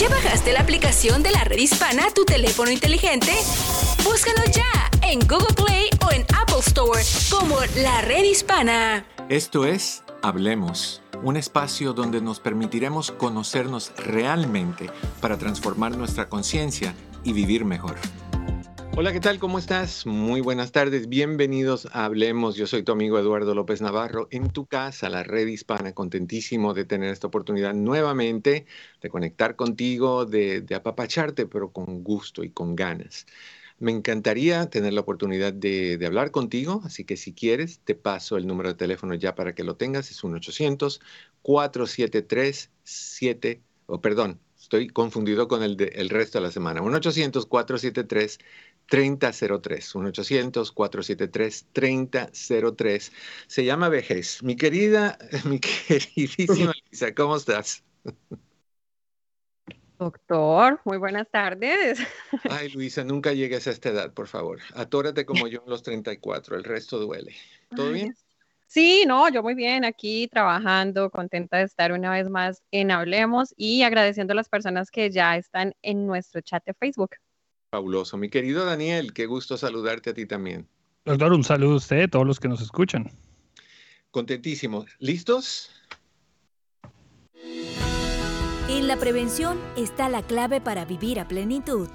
¿Ya bajaste la aplicación de la red hispana a tu teléfono inteligente? Búscanos ya en Google Play o en Apple Store como la red hispana. Esto es Hablemos, un espacio donde nos permitiremos conocernos realmente para transformar nuestra conciencia y vivir mejor. Hola, ¿qué tal? ¿Cómo estás? Muy buenas tardes. Bienvenidos a Hablemos. Yo soy tu amigo Eduardo López Navarro en tu casa, la red hispana. Contentísimo de tener esta oportunidad nuevamente de conectar contigo, de, apapacharte, pero con gusto y con ganas. Me encantaría tener la oportunidad de, hablar contigo, así que si quieres, te paso el número de teléfono ya para que lo tengas. Es 1-800-473-7, o perdón, estoy confundido con el, de, resto de la semana. 1-800-473-7. 3003, 1-800-473-3003. Se llama vejez. Mi querida, mi queridísima Lisa, ¿cómo estás? Doctor, muy buenas tardes. Ay, Luisa, nunca llegues a esta edad, por favor. Atórate como yo en los 34, el resto duele. ¿Todo bien? Sí, no, yo muy bien, aquí trabajando, contenta de estar una vez más en Hablemos y agradeciendo a las personas que ya están en nuestro chat de Facebook. Fabuloso. Mi querido Daniel, qué gusto saludarte a ti también. Doctor, un saludo a usted, a todos los que nos escuchan. Contentísimo. ¿Listos? En la prevención está la clave para vivir a plenitud.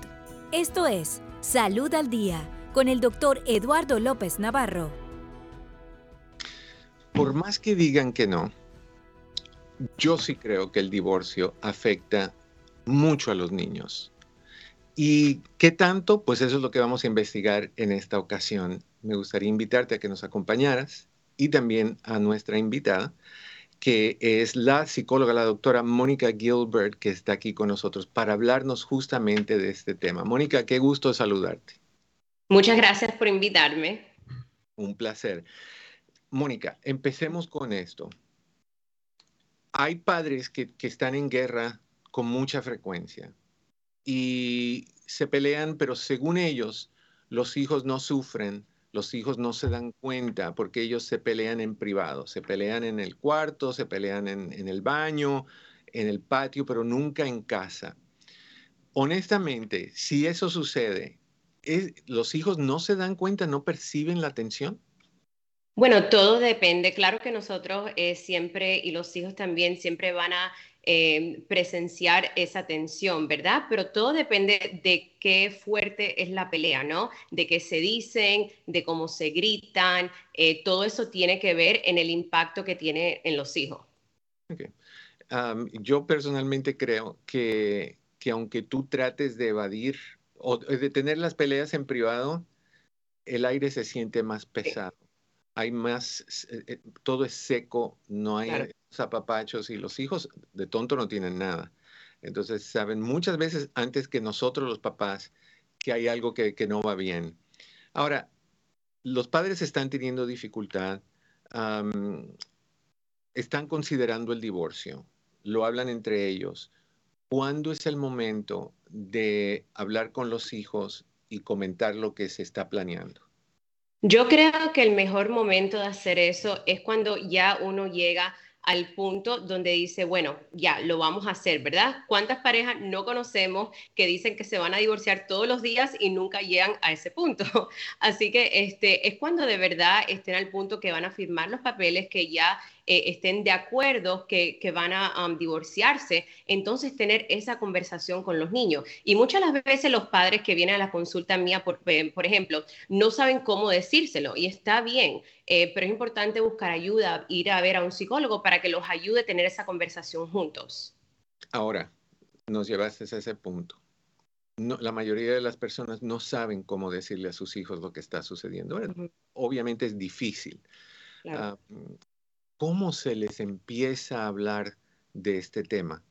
Esto es Salud al Día con el doctor Eduardo López Navarro. Por más que digan que no, yo sí creo que el divorcio afecta mucho a los niños. ¿Y qué tanto? Pues eso es lo que vamos a investigar en esta ocasión. Me gustaría invitarte a que nos acompañaras y también a nuestra invitada, que es la psicóloga, la doctora Mónica Gilbert, que está aquí con nosotros para hablarnos justamente de este tema. Mónica, qué gusto saludarte. Muchas gracias por invitarme. Un placer. Mónica, empecemos con esto. Hay padres que, que están en guerra con mucha frecuencia y se pelean, pero según ellos, los hijos no sufren, los hijos no se dan cuenta porque ellos se pelean en privado, se pelean en el cuarto, se pelean en, el baño, en el patio, pero nunca en casa. Honestamente, si eso sucede, ¿los hijos no se dan cuenta, no perciben la tensión? Bueno, todo depende. Claro que nosotros eh, siempre, y los hijos también, siempre van a eh, presenciar esa tensión, ¿verdad? Pero todo depende de qué fuerte es la pelea, ¿no? De qué se dicen, de cómo se gritan, eh, todo eso tiene que ver en el impacto que tiene en los hijos. yo personalmente creo que, que aunque tú trates de evadir o de tener las peleas en privado, el aire se siente más pesado. Hay más, eh, todo es seco, no hay zapapachos y los hijos de tonto no tienen nada. Entonces saben muchas veces antes que nosotros los papás que hay algo que, no va bien. Ahora, los padres están teniendo dificultad, están considerando el divorcio, lo hablan entre ellos. ¿Cuándo es el momento de hablar con los hijos y comentar lo que se está planeando? Yo creo que el mejor momento de hacer eso es cuando ya uno llega al punto donde dice, bueno, ya, lo vamos a hacer, ¿verdad? ¿Cuántas parejas no conocemos que dicen que se van a divorciar todos los días y nunca llegan a ese punto? Así que este, es cuando de verdad estén al punto que van a firmar los papeles, que ya eh, estén de acuerdo que, van a um, divorciarse, entonces tener esa conversación con los niños. Y muchas las veces los padres que vienen a la consulta mía, por, eh, por ejemplo, no saben cómo decírselo y está bien, eh, pero es importante buscar ayuda, ir a ver a un psicólogo para que los ayude a tener esa conversación juntos. Ahora, nos llevaste a ese punto. la mayoría de las personas no saben cómo decirle a sus hijos lo que está sucediendo. Obviamente es difícil. Ah, ¿Cómo se les empieza a hablar de este tema?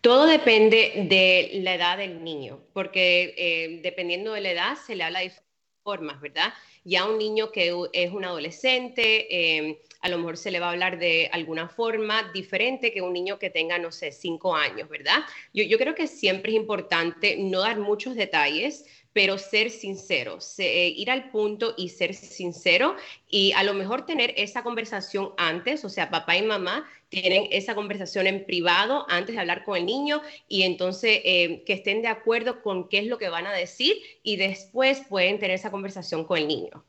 Todo depende de la edad del niño, porque eh, dependiendo de la edad se le habla de diferentes formas, ¿verdad? Ya un niño que es un adolescente, em, a lo mejor se le va a hablar de alguna forma diferente que un niño que tenga, no sé, cinco años, ¿verdad? Yo, yo creo que siempre es importante no dar muchos detalles, pero ser sincero, eh, ir al punto y ser sincero y a lo mejor tener esa conversación antes, o sea, papá y mamá tienen esa conversación en privado antes de hablar con el niño y entonces eh, que estén de acuerdo con qué es lo que van a decir y después pueden tener esa conversación con el niño.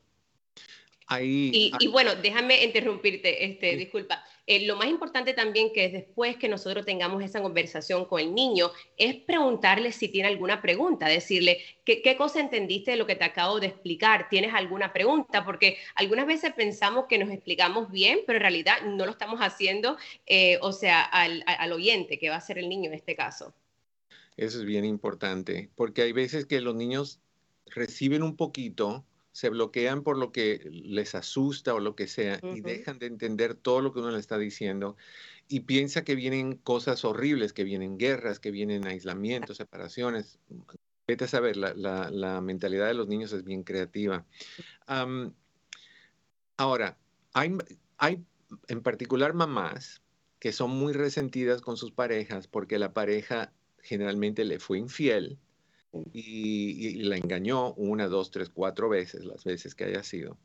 Ahí, y, bueno, déjame interrumpirte, este, disculpa. Eh, lo más importante también que es después que nosotros tengamos esa conversación con el niño es preguntarle si tiene alguna pregunta, decirle, ¿qué, ¿qué, cosa entendiste de lo que te acabo de explicar? ¿Tienes alguna pregunta? Porque algunas veces pensamos que nos explicamos bien, pero en realidad no lo estamos haciendo, eh, o sea, al, al oyente, que va a ser el niño en este caso. Eso es bien importante, porque hay veces que los niños reciben un poquito se bloquean por lo que les asusta o lo que sea y dejan de entender todo lo que uno le está diciendo y piensa que vienen cosas horribles, que vienen guerras, que vienen aislamientos, separaciones. Vete a saber, la, mentalidad de los niños es bien creativa. ahora, hay, hay en particular mamás que son muy resentidas con sus parejas porque la pareja generalmente le fue infiel y, la engañó una, dos, tres, cuatro veces, las veces que haya sido.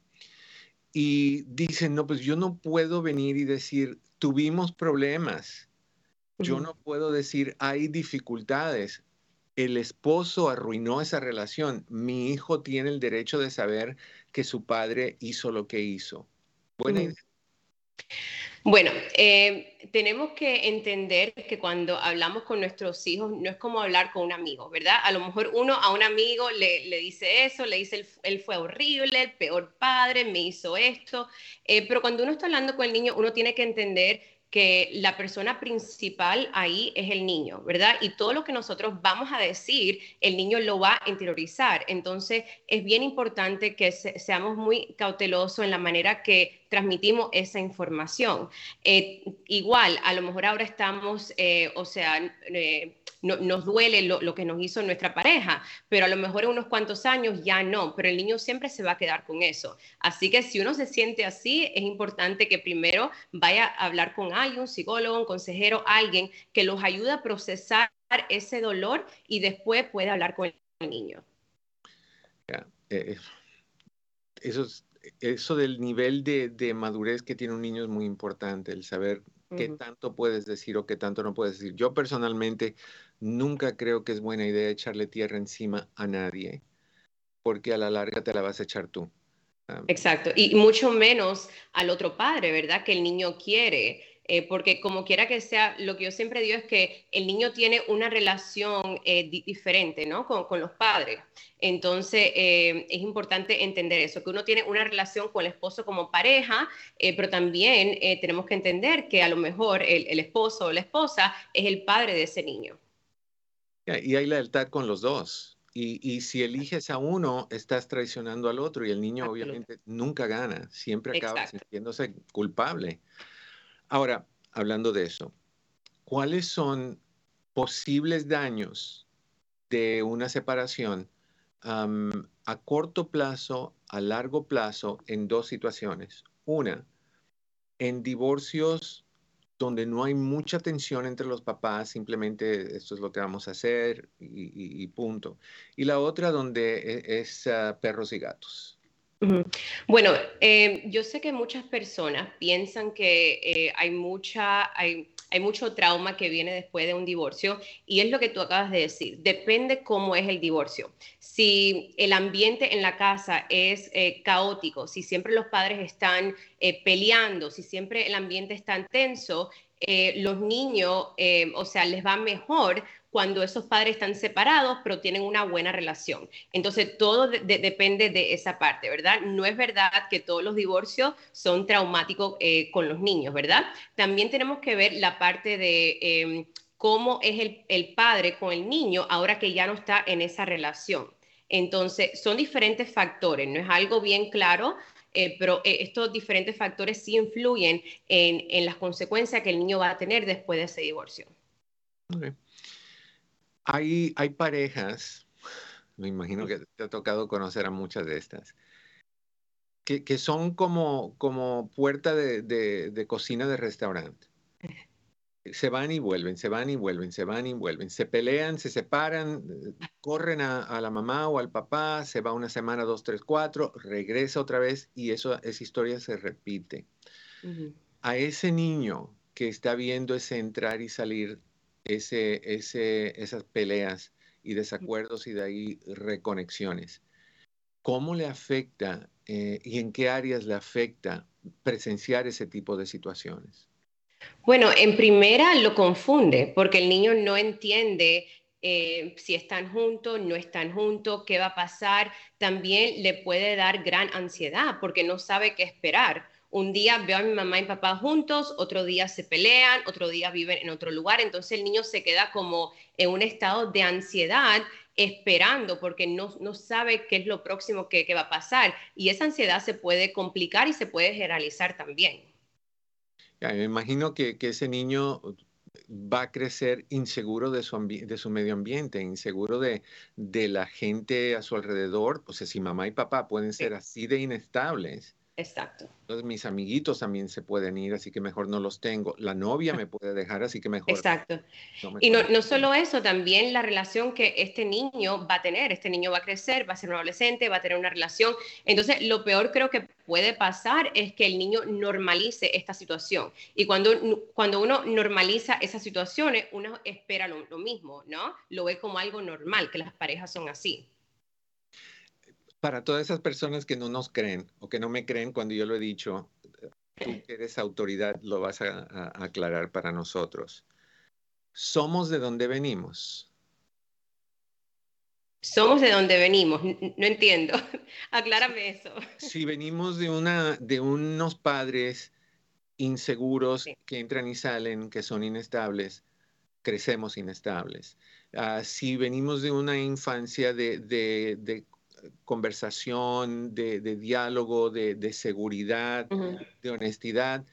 Y dicen, no, pues yo no puedo venir y decir, tuvimos problemas. Yo no puedo decir, hay dificultades. El esposo arruinó esa relación. Mi hijo tiene el derecho de saber que su padre hizo lo que hizo. Buena idea. Bueno, eh, tenemos que entender que cuando hablamos con nuestros hijos no es como hablar con un amigo, ¿verdad? A lo mejor uno a un amigo le, dice eso, le dice, él, fue horrible, el peor padre, me hizo esto, eh, pero cuando uno está hablando con el niño, uno tiene que entender que la persona principal ahí es el niño, ¿verdad? Y todo lo que nosotros vamos a decir, el niño lo va a interiorizar. Entonces, es bien importante que seamos muy cautelosos en la manera que transmitimos esa información. Eh, igual, a lo mejor ahora estamos, eh, o sea, eh, nos duele lo, que nos hizo nuestra pareja, pero a lo mejor en unos cuantos años ya no, pero el niño siempre se va a quedar con eso. Así que si uno se siente así, es importante que primero vaya a hablar con alguien, un psicólogo, un consejero, alguien que los ayude a procesar ese dolor y después puede hablar con el niño. Eso, eso del nivel de, de madurez que tiene un niño es muy importante, el saber qué tanto puedes decir o qué tanto no puedes decir. Yo personalmente nunca creo que es buena idea echarle tierra encima a nadie, porque a la larga te la vas a echar tú. Exacto, y mucho menos al otro padre, ¿verdad? Que el niño quiere. Eh, porque como quiera que sea, lo que yo siempre digo es que el niño tiene una relación eh, diferente, ¿no? Con, los padres. Entonces, eh, es importante entender eso, que uno tiene una relación con el esposo como pareja, pero también tenemos que entender que a lo mejor el, esposo o la esposa es el padre de ese niño. Y hay lealtad con los dos. Y, si eliges a uno, estás traicionando al otro y el niño obviamente nunca gana, siempre acaba sintiéndose culpable. Ahora, hablando de eso, ¿cuáles son posibles daños de una separación a corto plazo, a largo plazo, en dos situaciones? Una, en divorcios donde no hay mucha tensión entre los papás, simplemente esto es lo que vamos a hacer y, punto. Y la otra donde e, es, ah, perros y gatos. Bueno, eh, yo sé que muchas personas piensan que eh, hay, mucha, hay, mucho trauma que viene después de un divorcio y es lo que tú acabas de decir. Depende cómo es el divorcio. Si el ambiente en la casa es eh, caótico, si siempre los padres están peleando, si siempre el ambiente está tenso, los niños, o sea, les va mejor cuando esos padres están separados, pero tienen una buena relación. Entonces, todo depende de esa parte, ¿verdad? No es verdad que todos los divorcios son traumáticos eh, con los niños, ¿verdad? También tenemos que ver la parte de... Em, cómo es el, padre con el niño ahora que ya no está en esa relación. Entonces, son diferentes factores, no es algo bien claro, eh, pero eh, estos diferentes factores sí influyen en, las consecuencias que el niño va a tener después de ese divorcio. Hay, hay parejas, me imagino que te ha tocado conocer a muchas de estas, que, que son como, como puerta de, de, cocina de restaurante. se van y vuelven, se van y vuelven, se van y vuelven, se pelean, se separan, corren a, la mamá o al papá, se va una semana, dos, tres, cuatro, regresa otra vez y eso, esa historia se repite. A ese niño que está viendo ese entrar y salir, ese, ese, esas peleas y desacuerdos y de ahí reconexiones, ¿cómo le afecta eh, y en qué áreas le afecta presenciar ese tipo de situaciones? Bueno, en primera lo confunde porque el niño no entiende eh, si están juntos, no están juntos, qué va a pasar. También le puede dar gran ansiedad porque no sabe qué esperar. Un día veo a mi mamá y papá juntos, otro día se pelean, otro día viven en otro lugar. Entonces el niño se queda como en un estado de ansiedad esperando porque no, no sabe qué es lo próximo que, que va a pasar. Y esa ansiedad se puede complicar y se puede generalizar también me imagino que, ese niño va a crecer inseguro de su, de su medio ambiente, inseguro de, de, la gente a su alrededor. O sea, si mamá y papá pueden ser así de inestables, Exacto. Entonces mis amiguitos también se pueden ir, así que mejor no los tengo. La novia me puede dejar, así que mejor. Exacto. y no, no, solo eso, también la relación que este niño va a tener. Este niño va a crecer, va a ser un adolescente, va a tener una relación. Entonces, lo peor creo que puede pasar es que el niño normalice esta situación. Y cuando, cuando uno normaliza esas situaciones, uno espera lo, lo mismo, ¿no? Lo ve como algo normal, que las parejas son así para todas esas personas que no nos creen o que no me creen cuando yo lo he dicho, tú que eres autoridad lo vas a, aclarar para nosotros. ¿Somos de dónde venimos? Somos de dónde venimos, no entiendo. Aclárame eso. Si venimos de, una, de unos padres inseguros que entran y salen, que son inestables, crecemos inestables. Ah, si venimos de una infancia de, de, de conversación, de, diálogo, de, seguridad, de honestidad,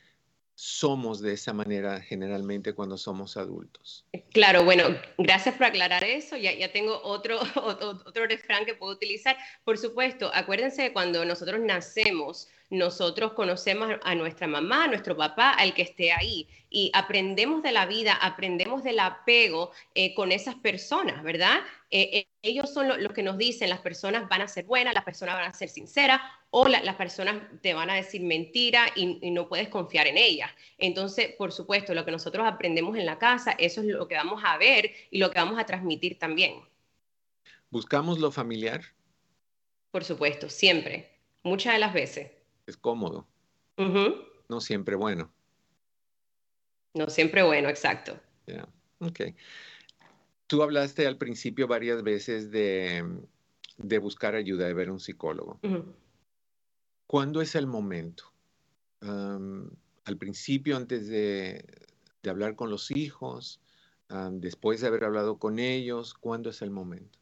somos de esa manera generalmente cuando somos adultos. Claro, bueno, gracias por aclarar eso. Ya, ya tengo otro, otro, refrán que puedo utilizar. Por supuesto, acuérdense de cuando nosotros nacemos, nosotros conocemos a nuestra mamá, a nuestro papá, al que esté ahí, y aprendemos de la vida, aprendemos del apego eh, con esas personas, ¿verdad? Eh, eh, ellos son los que nos dicen, las personas van a ser buenas, las personas van a ser sinceras, o las personas te van a decir mentira y, no puedes confiar en ellas. Entonces, por supuesto, lo que nosotros aprendemos en la casa, eso es lo que vamos a ver y lo que vamos a transmitir también. ¿Buscamos lo familiar? Por supuesto, siempre, muchas de las veces es cómodo. No siempre bueno. No siempre bueno, exacto. Yeah. Tú hablaste al principio varias veces de, buscar ayuda, de ver un psicólogo. ¿Cuándo es el momento? al principio, antes de, hablar con los hijos, después de haber hablado con ellos, ¿cuándo es el momento?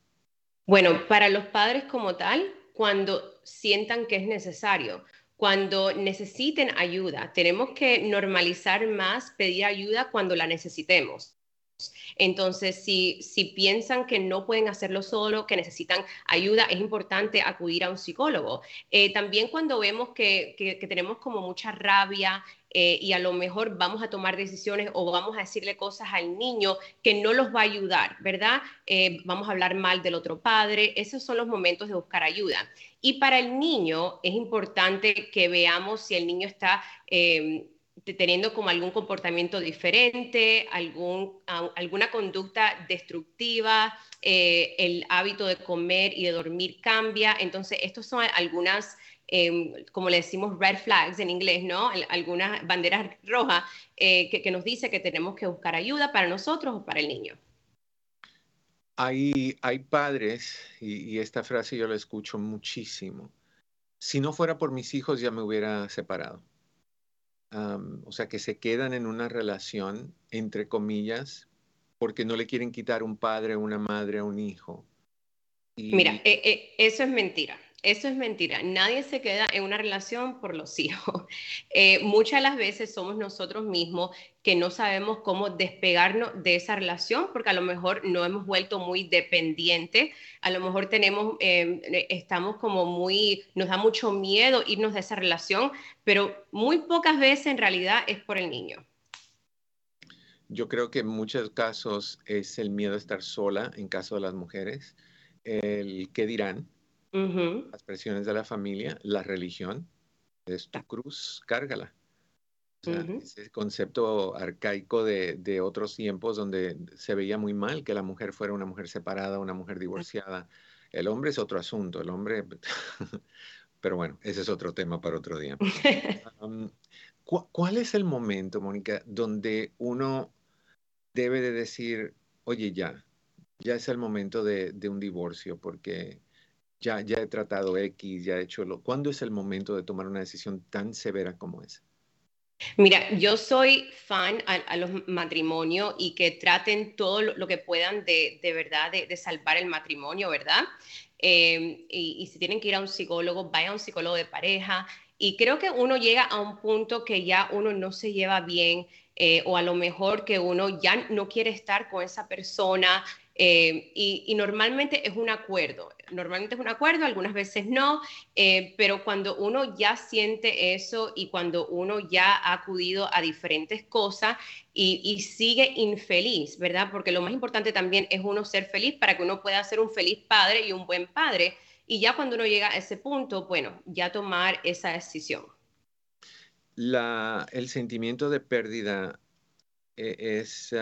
Bueno, para los padres como tal, cuando sientan que es necesario cuando necesiten ayuda. Tenemos que normalizar más pedir ayuda cuando la necesitemos. Entonces, si, si piensan que no pueden hacerlo solo, que necesitan ayuda, es importante acudir a un psicólogo. Eh, también cuando vemos que, que, tenemos como mucha rabia eh, y a lo mejor vamos a tomar decisiones o vamos a decirle cosas al niño que no los va a ayudar, ¿verdad? Eh, vamos a hablar mal del otro padre. Esos son los momentos de buscar ayuda. Y para el niño es importante que veamos si el niño está teniendo como algún comportamiento diferente, alguna conducta destructiva, eh, el hábito de comer y de dormir cambia. Entonces, estos son algunas, em, como le decimos, red flags en inglés, ¿no? Algunas banderas rojas eh, que, nos dice que tenemos que buscar ayuda para nosotros o para el niño. Hay, hay padres, y esta frase yo la escucho muchísimo, si no fuera por mis hijos ya me hubiera separado o sea, que se quedan en una relación, entre comillas, porque no le quieren quitar un padre, una madre a un hijo. Mira, eh, eh, eso es mentira. Eso es mentira. Nadie se queda en una relación por los hijos. Eh, muchas de las veces somos nosotros mismos que no sabemos cómo despegarnos de esa relación porque a lo mejor no hemos vuelto muy dependientes. A lo mejor tenemos, eh, estamos como muy, nos da mucho miedo irnos de esa relación, pero muy pocas veces en realidad es por el niño. yo creo que en muchos casos es el miedo a estar sola en caso de las mujeres, el qué dirán, las presiones de la familia, la religión, es tu cruz, cárgala. Ese concepto arcaico de, otros tiempos donde se veía muy mal que la mujer fuera una mujer separada, una mujer divorciada. El hombre es otro asunto, el hombre... Pero bueno, ese es otro tema para otro día. ¿Cuál es el momento, Mónica, donde uno debe de decir, oye, ya, ya es el momento de, de un divorcio porque ya, ya he tratado X, ya he hecho lo... ¿Cuándo es el momento de tomar una decisión tan severa como esa? Mira, yo soy fan a, los matrimonios y que traten todo lo, que puedan de, de verdad de, salvar el matrimonio, ¿verdad? Em, y, si tienen que ir a un psicólogo, vaya a un psicólogo de pareja. Y creo que uno llega a un punto que ya uno no se lleva bien eh, o a lo mejor que uno ya no quiere estar con esa persona, eh, y, normalmente es un acuerdo, normalmente es un acuerdo, algunas veces no, eh, pero cuando uno ya siente eso y cuando uno ya ha acudido a diferentes cosas y, sigue infeliz, ¿verdad? Porque lo más importante también es uno ser feliz para que uno pueda ser un feliz padre y un buen padre. Y ya cuando uno llega a ese punto, bueno, ya tomar esa decisión. La, el sentimiento de pérdida eh, es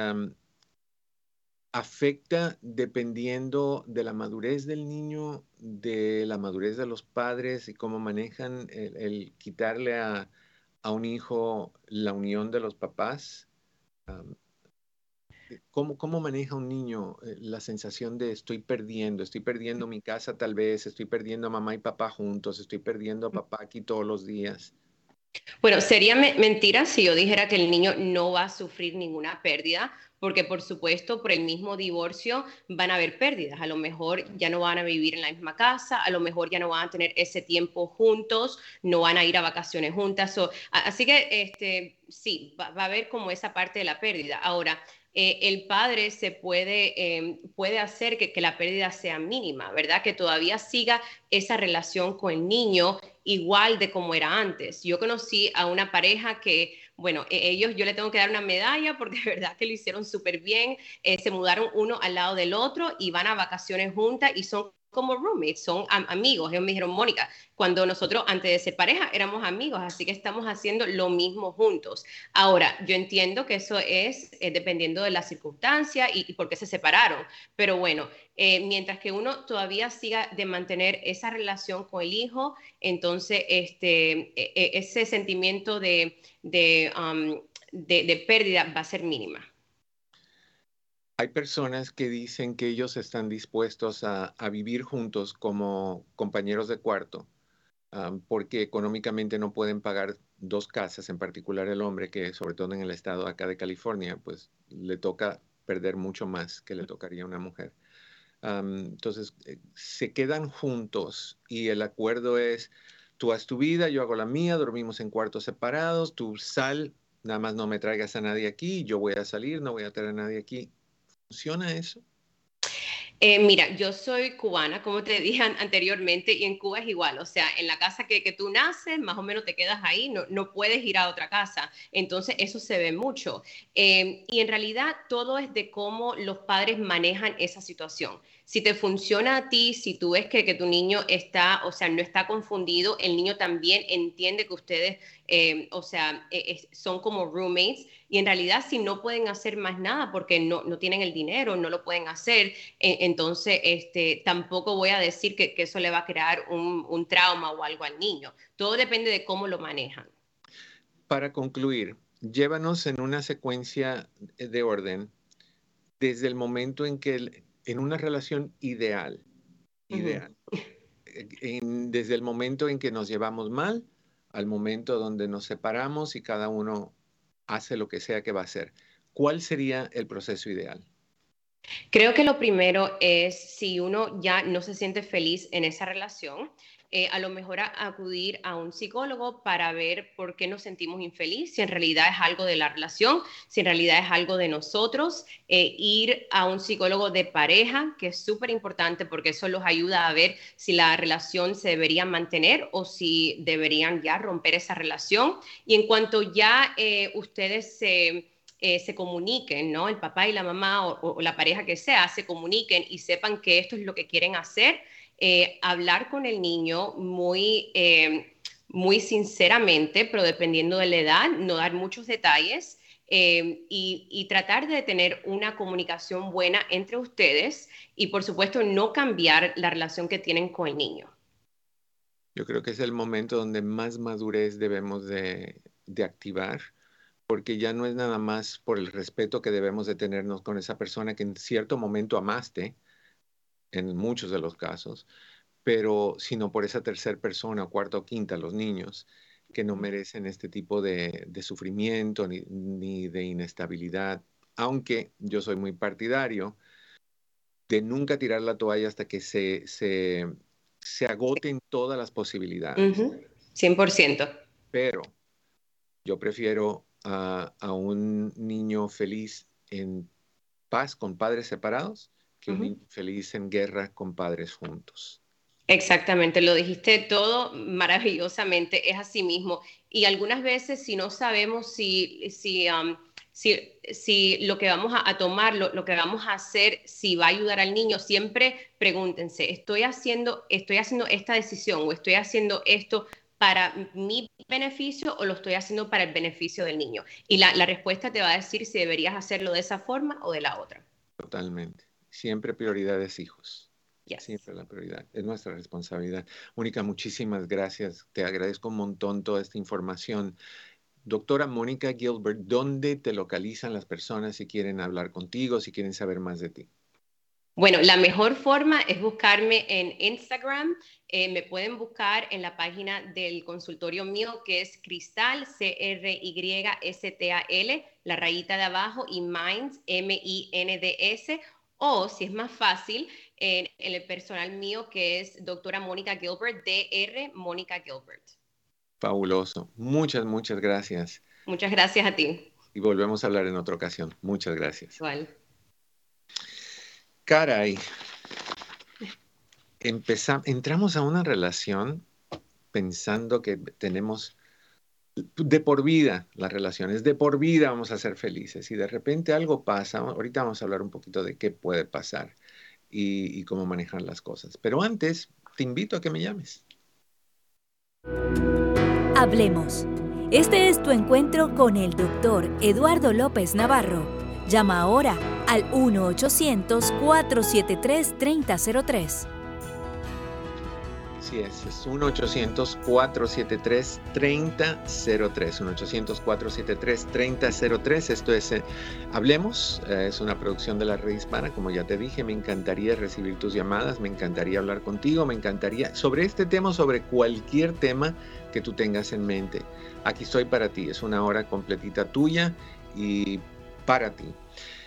afecta dependiendo de la madurez del niño, de la madurez de los padres y cómo manejan el, quitarle a, un hijo la unión de los papás. ¿cómo, ¿Cómo maneja un niño eh, la sensación de estoy perdiendo, estoy perdiendo mi casa tal vez, estoy perdiendo a mamá y papá juntos, estoy perdiendo a papá aquí todos los días? Bueno, sería mentira si yo dijera que el niño no va a sufrir ninguna pérdida, porque por supuesto por el mismo divorcio van a haber pérdidas. A lo mejor ya no van a vivir en la misma casa, a lo mejor ya no van a tener ese tiempo juntos, no van a ir a vacaciones juntas. así que este, sí, va, va, a haber como esa parte de la pérdida. Ahora, eh, el padre se puede, em, puede hacer que, la pérdida sea mínima, ¿verdad? Que todavía siga esa relación con el niño igual de como era antes. Yo conocí a una pareja que, bueno, e, ellos yo le tengo que dar una medalla porque de verdad que lo hicieron súper bien, eh, se mudaron uno al lado del otro y van a vacaciones juntas y son como roommates, son amigos. Ellos me dijeron, Mónica, cuando nosotros antes de ser pareja éramos amigos, así que estamos haciendo lo mismo juntos. Ahora, yo entiendo que eso es eh, dependiendo de la circunstancia y, por qué se separaron, pero bueno, eh, mientras que uno todavía siga de mantener esa relación con el hijo, entonces este, e, e, ese sentimiento de, de, de pérdida va a ser mínima. Hay personas que dicen que ellos están dispuestos a, vivir juntos como compañeros de cuarto, porque económicamente no pueden pagar dos casas, en particular el hombre, que sobre todo en el estado acá de California, pues le toca perder mucho más que le tocaría a una mujer. entonces, eh, se quedan juntos y el acuerdo es, tú haz tu vida, yo hago la mía, dormimos en cuartos separados, tú sal, nada más no me traigas a nadie aquí, yo voy a salir, no voy a traer a nadie aquí ¿Funciona eso? Eh, mira, yo soy cubana, como te dije anteriormente, y en Cuba es igual, o sea, en la casa que, tú naces, más o menos te quedas ahí, no, no puedes ir a otra casa, entonces eso se ve mucho. Eh, y en realidad todo es de cómo los padres manejan esa situación si te funciona a ti, si tú ves que, que, tu niño está, o sea, no está confundido, el niño también entiende que ustedes, eh, o sea, eh, son como roommates y en realidad si no pueden hacer más nada porque no, no tienen el dinero, no lo pueden hacer, eh, entonces este, tampoco voy a decir que, eso le va a crear un, un trauma o algo al niño. Todo depende de cómo lo manejan. Para concluir, llévanos en una secuencia de orden desde el momento en que en una relación ideal, ideal, desde el momento en que nos llevamos mal al momento donde nos separamos y cada uno hace lo que sea que va a hacer. ¿Cuál sería el proceso ideal? Creo que lo primero es si uno ya no se siente feliz en esa relación, eh, a lo mejor acudir a un psicólogo para ver por qué nos sentimos infeliz, si en realidad es algo de la relación, si en realidad es algo de nosotros, eh, ir a un psicólogo de pareja, que es súper importante porque eso los ayuda a ver si la relación se debería mantener o si deberían ya romper esa relación. Y en cuanto ya eh, ustedes eh, se comuniquen, ¿no? El papá y la mamá o, la pareja que sea se comuniquen y sepan que esto es lo que quieren hacer. Eh, hablar con el niño muy, eh, muy sinceramente, pero dependiendo de la edad, no dar muchos detalles. y, y, tratar de tener una comunicación buena entre ustedes y por supuesto no cambiar la relación que tienen con el niño. Yo creo que es el momento donde más madurez debemos de, activar, porque ya no es nada más por el respeto que debemos de tenernos con esa persona que en cierto momento amaste, en muchos de los casos, pero sino por esa tercera persona, cuarta o quinta, los niños, que no merecen este tipo de, sufrimiento ni, de inestabilidad, aunque yo soy muy partidario de nunca tirar la toalla hasta que se, se se agoten todas las posibilidades. 100%. Pero yo prefiero a, un niño feliz en paz con padres separados que un niño feliz en guerra con padres juntos. Exactamente, lo dijiste todo maravillosamente, es así mismo. Y algunas veces si no sabemos si, si um, si, lo que vamos a, tomar, lo, que vamos a hacer, si va a ayudar al niño, siempre pregúntense, ¿estoy haciendo, estoy haciendo esta decisión o estoy haciendo esto para mi beneficio o lo estoy haciendo para el beneficio del niño? Y la, respuesta te va a decir si deberías hacerlo de esa forma o de la otra. Totalmente. Siempre prioridades hijos. Siempre la prioridad. Es nuestra responsabilidad. Mónica, muchísimas gracias. Te agradezco un montón toda esta información. Doctora Mónica Gilbert, ¿dónde te localizan las personas si quieren hablar contigo, si quieren saber más de ti? Bueno, la mejor forma es buscarme en Instagram. Eh, me pueden buscar en la página del consultorio mío que es Cristal, C-R-Y-S-T-A-L, la rayita de abajo, y Minds, M-I-N-D-S. O si es más fácil, en, en el personal mío que es doctora Mónica Gilbert, D-R Mónica Gilbert. Fabuloso. Muchas, muchas gracias. Muchas gracias a ti. Y volvemos a hablar en otra ocasión. Muchas gracias. Igual. Caray. Empezamos, entramos a una relación pensando que tenemos de por vida las relaciones, de por vida vamos a ser felices y de repente algo pasa, ahorita vamos a hablar un poquito de qué puede pasar y, cómo manejar las cosas, pero antes te invito a que me llames. Hablemos. Este es tu encuentro con el doctor Eduardo López Navarro. Llama ahora al 1-800-473-3003. Sí, es, es 1-800-473-3003. 1-800-473-3003. Esto es eh, Hablemos, eh, es una producción de la Red Hispana. Como ya te dije, me encantaría recibir tus llamadas, me encantaría hablar contigo, me encantaría sobre este tema, sobre cualquier tema que tú tengas en mente. Aquí estoy para ti, es una hora completita tuya y para ti.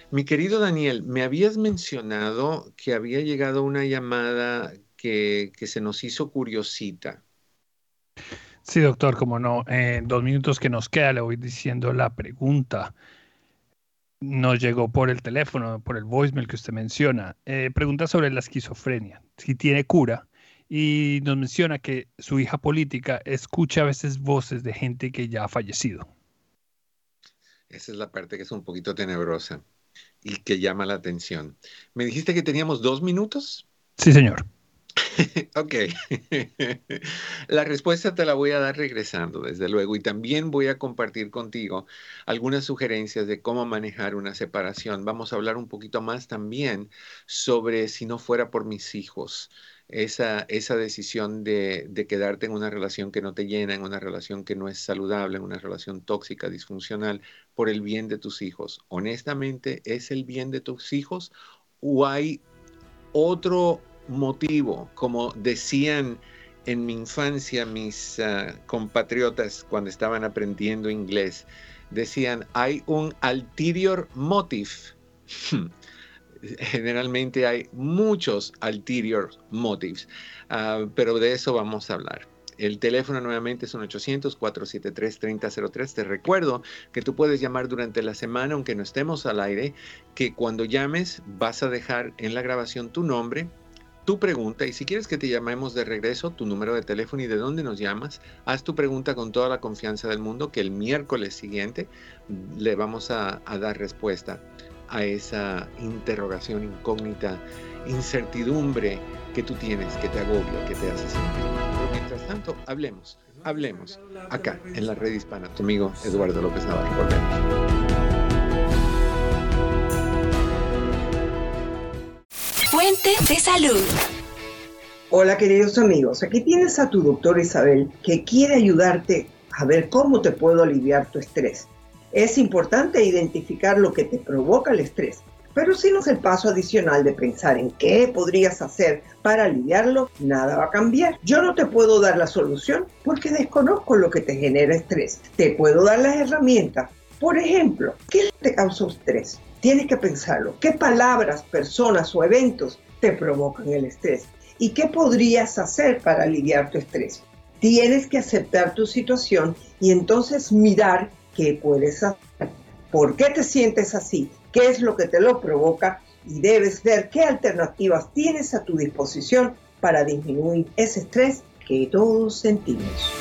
Mi querido Daniel, me habías mencionado que había llegado una llamada que, se nos hizo curiosita. Sí, doctor, como no, en dos minutos que nos queda le voy diciendo la pregunta. Nos llegó por el teléfono, por el voicemail que usted menciona. Eh, pregunta sobre la esquizofrenia, si tiene cura y nos menciona que su hija política escucha a veces voces de gente que ya ha fallecido. Esa es la parte que es un poquito tenebrosa y que llama la atención. ¿Me dijiste que teníamos dos minutos? Sí, señor. ok. la respuesta te la voy a dar regresando, desde luego, y también voy a compartir contigo algunas sugerencias de cómo manejar una separación. Vamos a hablar un poquito más también sobre si no fuera por mis hijos esa, esa decisión de, de, quedarte en una relación que no te llena, en una relación que no es saludable, en una relación tóxica, disfuncional, por el bien de tus hijos. Honestamente, ¿es el bien de tus hijos o hay otro motivo, como decían en mi infancia mis ah, compatriotas cuando estaban aprendiendo inglés? Decían, hay un ulterior motive. generalmente hay muchos ulterior motives, ah, pero de eso vamos a hablar. El teléfono nuevamente es un 800-473-3003. Te recuerdo que tú puedes llamar durante la semana, aunque no estemos al aire, que cuando llames vas a dejar en la grabación tu nombre, tu pregunta y si quieres que te llamemos de regreso, tu número de teléfono y de dónde nos llamas, haz tu pregunta con toda la confianza del mundo que el miércoles siguiente le vamos a, dar respuesta a esa interrogación incógnita, incertidumbre que tú tienes, que te agobia, que te hace sentir. Pero mientras tanto, hablemos, hablemos acá en la red hispana. Tu amigo Eduardo López Navarro. Volvemos. Fuente de salud. Hola queridos amigos, aquí tienes a tu doctor Isabel que quiere ayudarte a ver cómo te puedo aliviar tu estrés. Es importante identificar lo que te provoca el estrés, pero si no es el paso adicional de pensar en qué podrías hacer para aliviarlo, nada va a cambiar. Yo no te puedo dar la solución porque desconozco lo que te genera estrés. Te puedo dar las herramientas. Por ejemplo, ¿qué te causa estrés? Tienes que pensarlo. ¿Qué palabras, personas o eventos te provocan el estrés? ¿Y qué podrías hacer para aliviar tu estrés? Tienes que aceptar tu situación y entonces mirar qué puedes hacer. ¿Por qué te sientes así? ¿Qué es lo que te lo provoca? Y debes ver qué alternativas tienes a tu disposición para disminuir ese estrés que todos sentimos.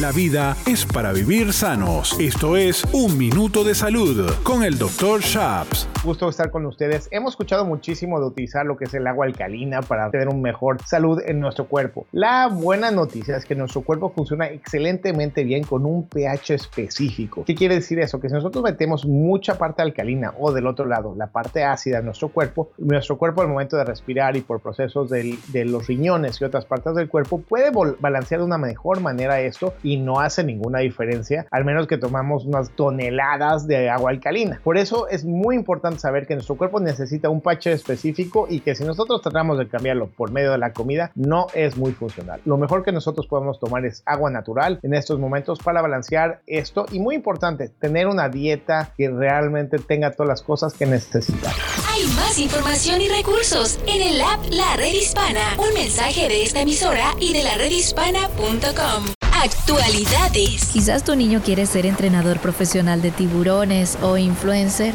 La vida es para vivir sanos. Esto es Un Minuto de Salud con el Dr. Shaps. Gusto estar con ustedes. Hemos escuchado muchísimo de utilizar lo que es el agua alcalina para tener un mejor salud en nuestro cuerpo. La buena noticia es que nuestro cuerpo funciona excelentemente bien con un pH específico. ¿Qué quiere decir eso? Que si nosotros metemos mucha parte alcalina o del otro lado la parte ácida en nuestro cuerpo, nuestro cuerpo al momento de respirar y por procesos de los riñones y otras partes del cuerpo puede balancear de una mejor manera esto y no hace ninguna diferencia, al menos que tomamos unas toneladas de agua alcalina. Por eso es muy importante saber que nuestro cuerpo necesita un pH específico y que si nosotros tratamos de cambiarlo por medio de la comida, no es muy funcional. Lo mejor que nosotros podemos tomar es agua natural en estos momentos para balancear esto y muy importante, tener una dieta que realmente tenga todas las cosas que necesita. Hay más información y recursos en el app La Red Hispana. Un mensaje de esta emisora y de la redhispana.com. Actualidades. Quizás tu niño quiere ser entrenador profesional de tiburones o influencer.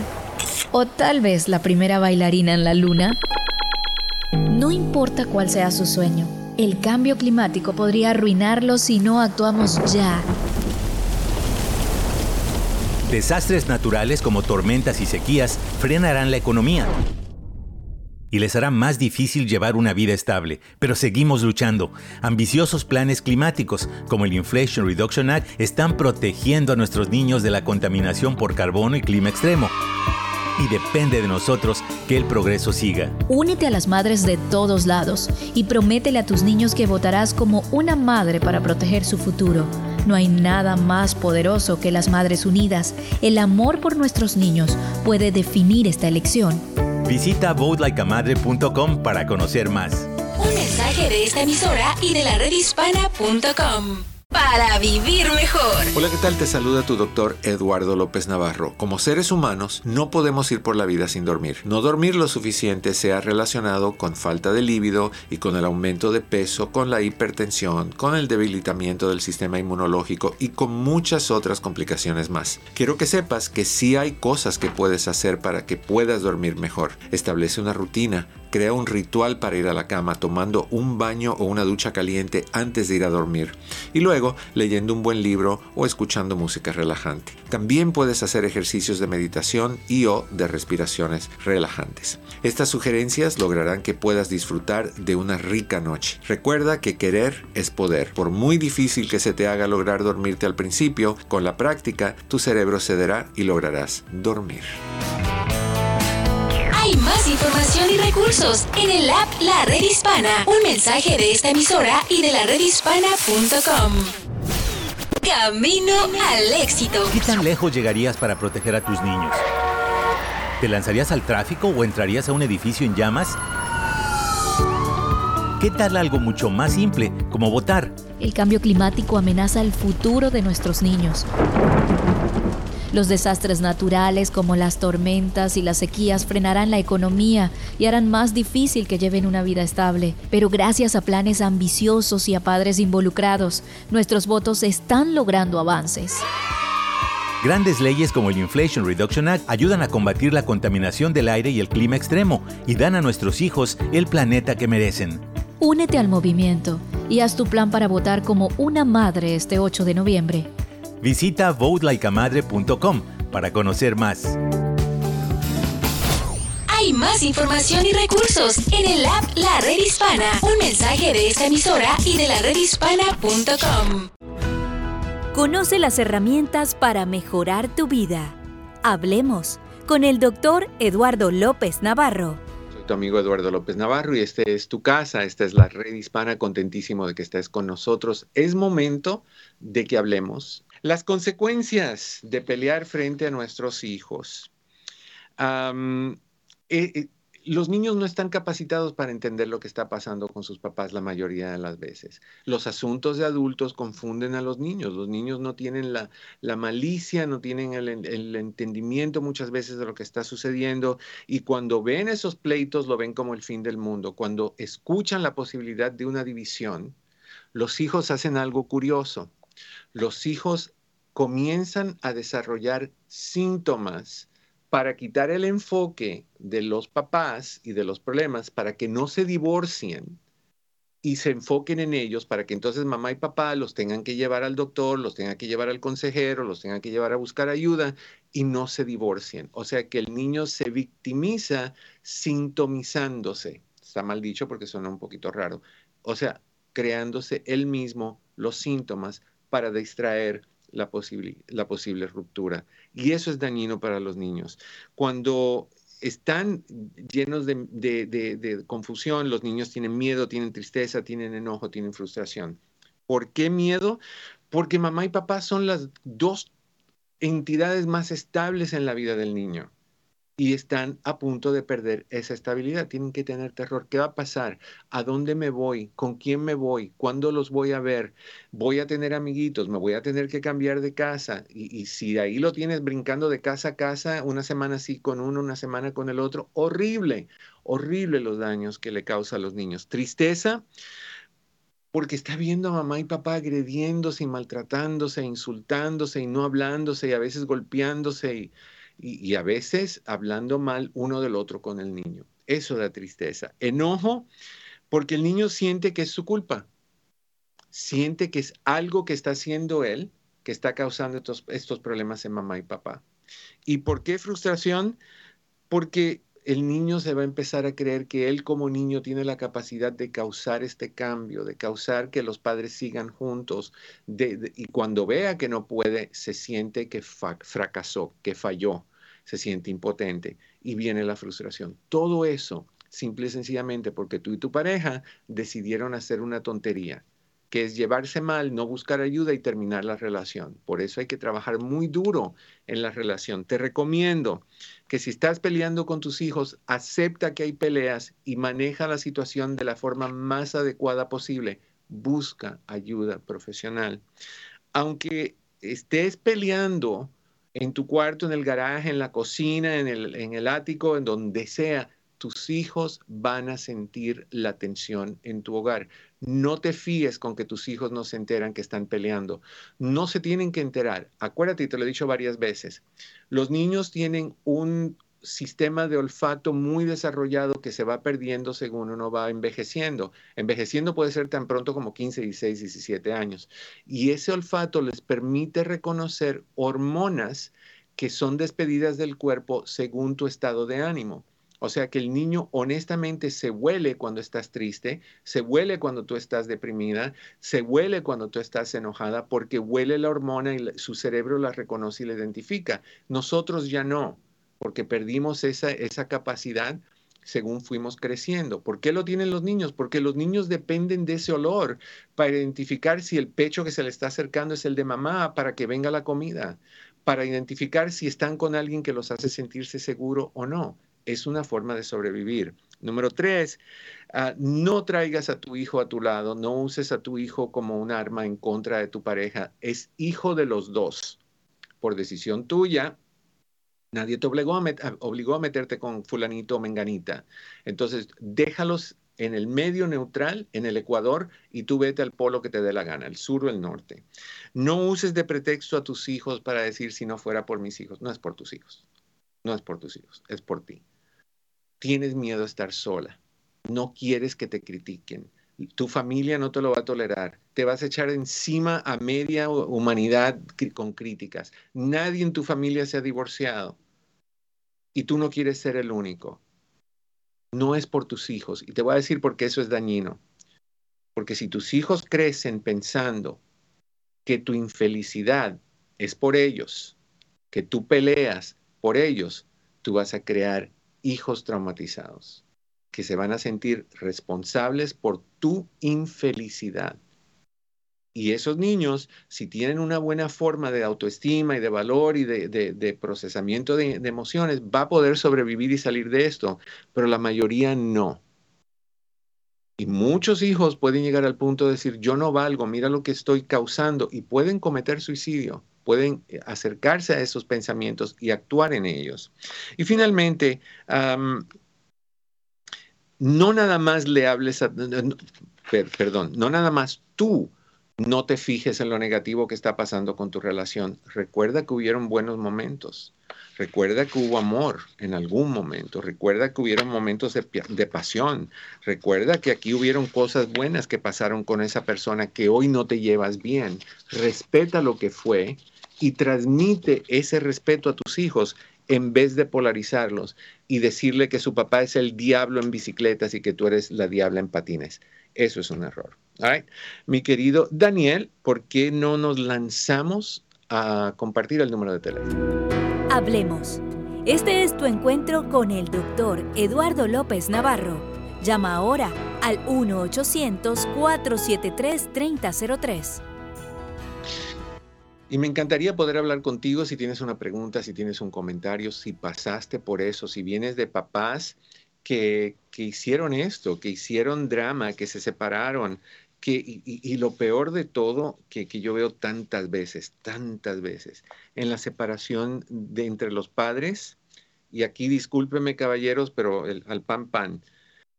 O tal vez la primera bailarina en la luna. No importa cuál sea su sueño, el cambio climático podría arruinarlo si no actuamos ya. Desastres naturales como tormentas y sequías frenarán la economía y les hará más difícil llevar una vida estable, pero seguimos luchando. Ambiciosos planes climáticos, como el Inflation Reduction Act, están protegiendo a nuestros niños de la contaminación por carbono y clima extremo. Y depende de nosotros que el progreso siga. Únete a las madres de todos lados y prométele a tus niños que votarás como una madre para proteger su futuro. No hay nada más poderoso que las Madres Unidas. El amor por nuestros niños puede definir esta elección. Visita votelikeamadre.com para conocer más. Un mensaje de esta emisora y de la redhispana.com para vivir mejor. Hola, ¿qué tal? Te saluda tu doctor Eduardo López Navarro. Como seres humanos, no podemos ir por la vida sin dormir. No dormir lo suficiente se ha relacionado con falta de líbido y con el aumento de peso, con la hipertensión, con el debilitamiento del sistema inmunológico y con muchas otras complicaciones más. Quiero que sepas que sí hay cosas que puedes hacer para que puedas dormir mejor. Establece una rutina, Crea un ritual para ir a la cama tomando un baño o una ducha caliente antes de ir a dormir y luego leyendo un buen libro o escuchando música relajante. También puedes hacer ejercicios de meditación y o de respiraciones relajantes. Estas sugerencias lograrán que puedas disfrutar de una rica noche. Recuerda que querer es poder. Por muy difícil que se te haga lograr dormirte al principio, con la práctica tu cerebro cederá y lograrás dormir. Hay más información y recursos en el app La Red Hispana. Un mensaje de esta emisora y de la redhispana.com. Camino al éxito. ¿Qué tan lejos llegarías para proteger a tus niños? ¿Te lanzarías al tráfico o entrarías a un edificio en llamas? ¿Qué tal algo mucho más simple como votar? El cambio climático amenaza el futuro de nuestros niños. Los desastres naturales como las tormentas y las sequías frenarán la economía y harán más difícil que lleven una vida estable. Pero gracias a planes ambiciosos y a padres involucrados, nuestros votos están logrando avances. Grandes leyes como el Inflation Reduction Act ayudan a combatir la contaminación del aire y el clima extremo y dan a nuestros hijos el planeta que merecen. Únete al movimiento y haz tu plan para votar como una madre este 8 de noviembre. Visita votelikeamadre.com para conocer más. Hay más información y recursos en el app La Red Hispana. Un mensaje de esta emisora y de la redhispana.com. Conoce las herramientas para mejorar tu vida. Hablemos con el doctor Eduardo López Navarro. Soy tu amigo Eduardo López Navarro y este es tu casa, esta es la red hispana, contentísimo de que estés con nosotros. Es momento de que hablemos las consecuencias de pelear frente a nuestros hijos. Eh, eh, los niños no están capacitados para entender lo que está pasando con sus papás la mayoría de las veces. Los asuntos de adultos confunden a los niños. Los niños no tienen la, malicia, no tienen el, el, entendimiento muchas veces de lo que está sucediendo y cuando ven esos pleitos lo ven como el fin del mundo. Cuando escuchan la posibilidad de una división, los hijos hacen algo curioso los hijos comienzan a desarrollar síntomas para quitar el enfoque de los papás y de los problemas, para que no se divorcien y se enfoquen en ellos, para que entonces mamá y papá los tengan que llevar al doctor, los tengan que llevar al consejero, los tengan que llevar a buscar ayuda y no se divorcien. O sea que el niño se victimiza sintomizándose. Está mal dicho porque suena un poquito raro. O sea, creándose él mismo los síntomas para distraer la posible, la posible ruptura. Y eso es dañino para los niños. Cuando están llenos de, de, confusión, los niños tienen miedo, tienen tristeza, tienen enojo, tienen frustración. ¿Por qué miedo? Porque mamá y papá son las dos entidades más estables en la vida del niño y están a punto de perder esa estabilidad. Tienen que tener terror. ¿Qué va a pasar? ¿A dónde me voy? ¿Con quién me voy? ¿Cuándo los voy a ver? ¿Voy a tener amiguitos? ¿Me voy a tener que cambiar de casa? Y, si ahí lo tienes brincando de casa a casa, una semana así con uno, una semana con el otro, horrible, horrible los daños que le causa a los niños. Tristeza porque está viendo a mamá y papá agrediéndose y maltratándose, insultándose y no hablándose y a veces golpeándose y y, a veces hablando mal uno del otro con el niño. Eso da tristeza. Enojo porque el niño siente que es su culpa. Siente que es algo que está haciendo él que está causando estos, estos problemas en mamá y papá. ¿Y por qué frustración? Porque el niño se va a empezar a creer que él como niño tiene la capacidad de causar este cambio, de causar que los padres sigan juntos, y cuando vea que no puede, se siente que fracasó, que falló, se siente impotente y viene la frustración. Todo eso, simple y sencillamente porque tú y tu pareja decidieron hacer una tontería, que es llevarse mal, no buscar ayuda y terminar la relación. Por eso hay que trabajar muy duro en la relación. Te recomiendo que si estás peleando con tus hijos, acepta que hay peleas y maneja la situación de la forma más adecuada posible. Busca ayuda profesional. Aunque estés peleando en tu cuarto, en el garaje, en la cocina, en el, en el ático, en donde sea, tus hijos van a sentir la tensión en tu hogar. No te fíes con que tus hijos no se enteran que están peleando. No se tienen que enterar. Acuérdate, te lo he dicho varias veces. Los niños tienen un sistema de olfato muy desarrollado que se va perdiendo según uno va envejeciendo. Envejeciendo puede ser tan pronto como 15, 16, 17 años. Y ese olfato les permite reconocer hormonas que son despedidas del cuerpo según tu estado de ánimo. O sea que el niño honestamente se huele cuando estás triste, se huele cuando tú estás deprimida, se huele cuando tú estás enojada, porque huele la hormona y su cerebro la reconoce y la identifica. Nosotros ya no porque perdimos esa, esa capacidad según fuimos creciendo. ¿Por qué lo tienen los niños? Porque los niños dependen de ese olor para identificar si el pecho que se le está acercando es el de mamá para que venga la comida, para identificar si están con alguien que los hace sentirse seguro o no. Es una forma de sobrevivir. Número tres, ah, no traigas a tu hijo a tu lado, no uses a tu hijo como un arma en contra de tu pareja. Es hijo de los dos por decisión tuya, nadie te obligó a, obligó a meterte con fulanito o menganita. Entonces, déjalos en el medio neutral, en el Ecuador, y tú vete al polo que te dé la gana, el sur o el norte. No uses de pretexto a tus hijos para decir si no fuera por mis hijos. No es por tus hijos. No es por tus hijos, es por ti. Tienes miedo a estar sola. No quieres que te critiquen. Tu familia no te lo va a tolerar. Te vas a echar encima a media humanidad con críticas. Nadie en tu familia se ha divorciado. Y tú no quieres ser el único no es por tus hijos. Y te voy a decir por qué eso es dañino. Porque si tus hijos crecen pensando que tu infelicidad es por ellos, que tú peleas por ellos, tú vas a crear hijos traumatizados, que se van a sentir responsables por tu infelicidad. Y esos niños, si tienen una buena forma de autoestima y de valor y de, procesamiento de, emociones, va a poder sobrevivir y salir de esto, pero la mayoría no. Y muchos hijos pueden llegar al punto de decir, yo no valgo, mira lo que estoy causando, y pueden cometer suicidio, pueden eh, acercarse a esos pensamientos y actuar en ellos. Y finalmente, no nada más le hables a, perdón, no nada más tú no te fijes en lo negativo que está pasando con tu relación. Recuerda que hubieron buenos momentos. Recuerda que hubo amor en algún momento. Recuerda que hubieron momentos de, de, pasión. Recuerda que aquí hubieron cosas buenas que pasaron con esa persona que hoy no te llevas bien. Respeta lo que fue y transmite ese respeto a tus hijos en vez de polarizarlos y decirle que su papá es el diablo en bicicletas y que tú eres la diabla en patines. Eso es un error. Mi querido Daniel, ¿por qué no nos lanzamos a compartir el número de teléfono? Hablemos. Este es tu encuentro con el doctor Eduardo López Navarro. Llama ahora al 1-800-473-3003. Y me encantaría poder hablar contigo si tienes una pregunta, si tienes un comentario, si pasaste por eso, si vienes de papás que, que hicieron esto, que hicieron drama, que se separaron, y, lo peor de todo, que, yo veo tantas veces, tantas veces, en la separación de entre los padres, y aquí discúlpeme caballeros, pero al pan pan,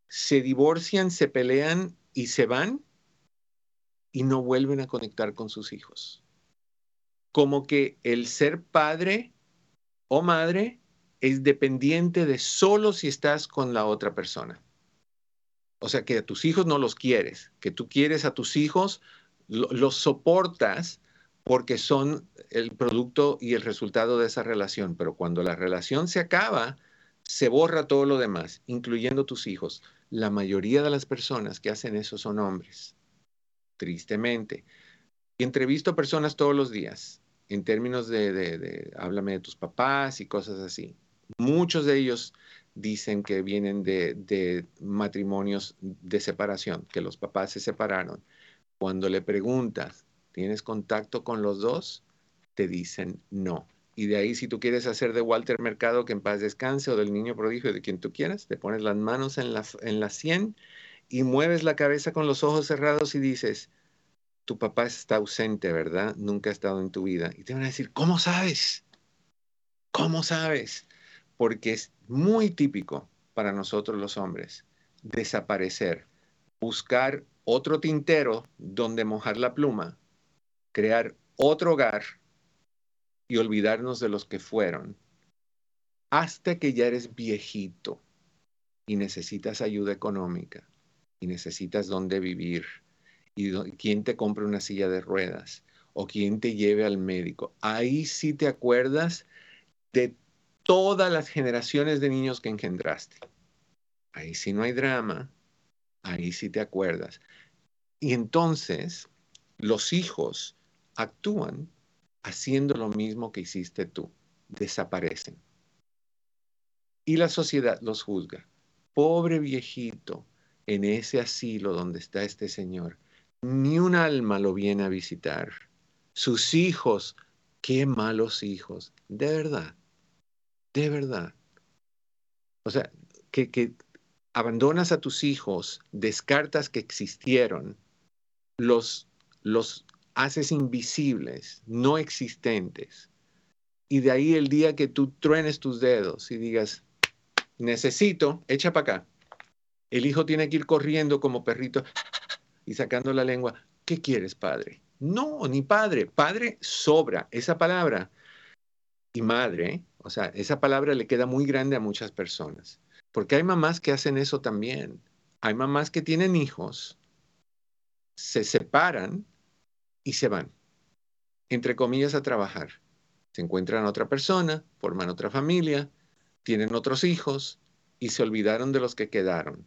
se divorcian, se pelean y se van y no vuelven a conectar con sus hijos. Como que el ser padre o madre es dependiente de solo si estás con la otra persona. O sea, que a tus hijos no los quieres, que tú quieres a tus hijos, los soportas porque son el producto y el resultado de esa relación. Pero cuando la relación se acaba, se borra todo lo demás, incluyendo tus hijos. La mayoría de las personas que hacen eso son hombres, tristemente. Entrevisto a personas todos los días en términos de, de háblame de tus papás y cosas así. Muchos de ellos dicen que vienen de, matrimonios de separación, que los papás se separaron. Cuando le preguntas, ¿tienes contacto con los dos? Te dicen no. Y de ahí, si tú quieres hacer de Walter Mercado que en paz descanse o del niño prodigio de quien tú quieras, te pones las manos en la, en la sien y mueves la cabeza con los ojos cerrados y dices, tu papá está ausente, ¿verdad? Nunca ha estado en tu vida. Y te van a decir, ¿cómo sabes? ¿Cómo sabes? porque es muy típico para nosotros los hombres desaparecer, buscar otro tintero donde mojar la pluma, crear otro hogar y olvidarnos de los que fueron, hasta que ya eres viejito y necesitas ayuda económica y necesitas dónde vivir y quién te compre una silla de ruedas o quién te lleve al médico. Ahí sí te acuerdas de todas las generaciones de niños que engendraste. Ahí sí no hay drama, ahí sí te acuerdas. Y entonces los hijos actúan haciendo lo mismo que hiciste tú, desaparecen. Y la sociedad los juzga. Pobre viejito, en ese asilo donde está este señor, ni un alma lo viene a visitar. Sus hijos, qué malos hijos, de verdad de verdad. O sea, que, abandonas a tus hijos, descartas que existieron, los, los haces invisibles, no existentes, y de ahí el día que tú truenes tus dedos y digas, necesito, echa para acá. El hijo tiene que ir corriendo como perrito y sacando la lengua. ¿Qué quieres, padre? No, ni padre. Padre sobra. Esa palabra y madre, o sea, esa palabra le queda muy grande a muchas personas. Porque hay mamás que hacen eso también. Hay mamás que tienen hijos, se separan y se van, entre comillas, a trabajar. Se encuentran otra persona, forman otra familia, tienen otros hijos y se olvidaron de los que quedaron.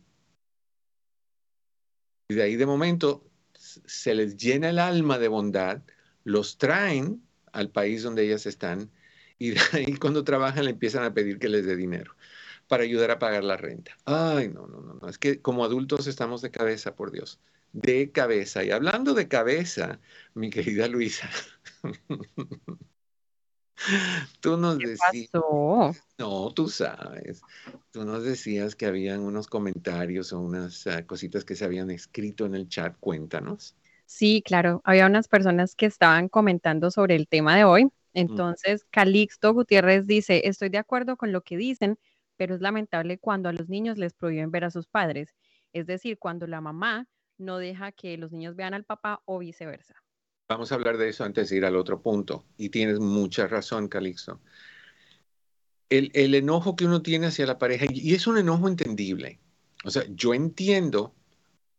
Y de ahí de momento se les llena el alma de bondad, los traen al país donde ellas están y de ahí cuando trabajan le empiezan a pedir que les dé dinero para ayudar a pagar la renta. Ay, no, no, no, no, es que como adultos estamos de cabeza, por Dios, de cabeza. Y hablando de cabeza, mi querida Luisa, Tú nos decías. No, tú sabes. Tú nos decías que habían unos comentarios o unas ah, cositas que se habían escrito en el chat. Cuéntanos. Sí, claro. Había unas personas que estaban comentando sobre el tema de hoy. Mm. Entonces, Calixto Gutiérrez dice: Estoy de acuerdo con lo que dicen, pero es lamentable cuando a los niños les prohíben ver a sus padres. Es decir, cuando la mamá no deja que los niños vean al papá o viceversa. Vamos a hablar de eso antes de ir al otro punto. Y tienes mucha razón, Calixto. El, enojo que uno tiene hacia la pareja, y es un enojo entendible. O sea, yo entiendo,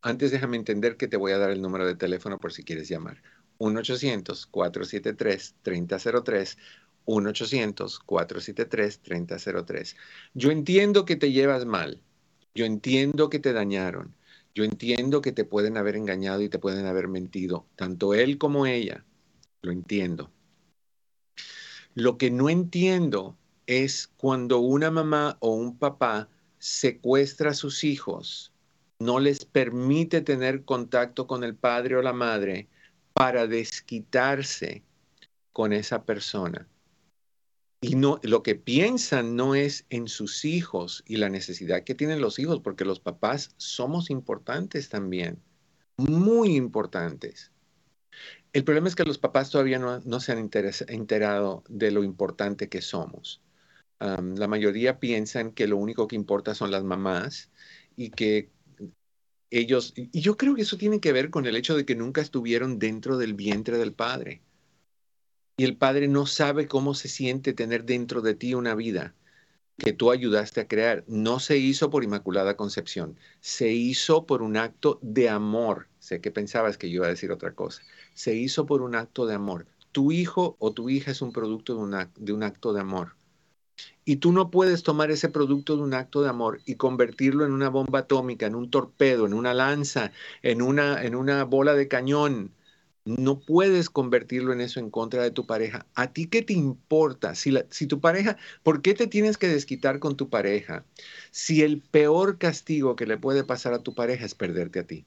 antes déjame entender que te voy a dar el número de teléfono por si quieres llamar. 1-800-473-3003. 1-800-473-3003. Yo entiendo que te llevas mal. Yo entiendo que te dañaron. Yo entiendo que te pueden haber engañado y te pueden haber mentido, tanto él como ella. Lo entiendo. Lo que no entiendo es cuando una mamá o un papá secuestra a sus hijos, no les permite tener contacto con el padre o la madre para desquitarse con esa persona. Y no, lo que piensan no es en sus hijos y la necesidad que tienen los hijos, porque los papás somos importantes también, muy importantes. El problema es que los papás todavía no, se han enterado de lo importante que somos. la mayoría piensan que lo único que importa son las mamás y que ellos, y yo creo que eso tiene que ver con el hecho de que nunca estuvieron dentro del vientre del padre y el Padre no sabe cómo se siente tener dentro de ti una vida que tú ayudaste a crear. No se hizo por Inmaculada Concepción, se hizo por un acto de amor. Sé que pensabas que yo iba a decir otra cosa. Se hizo por un acto de amor. Tu hijo o tu hija es un producto de, de un acto de amor. Y tú no puedes tomar ese producto de un acto de amor y convertirlo en una bomba atómica, en un torpedo, en una lanza, en una, en una bola de cañón, no puedes convertirlo en eso en contra de tu pareja. ¿A ti qué te importa? Si, si, tu pareja, ¿por qué te tienes que desquitar con tu pareja? Si el peor castigo que le puede pasar a tu pareja es perderte a ti.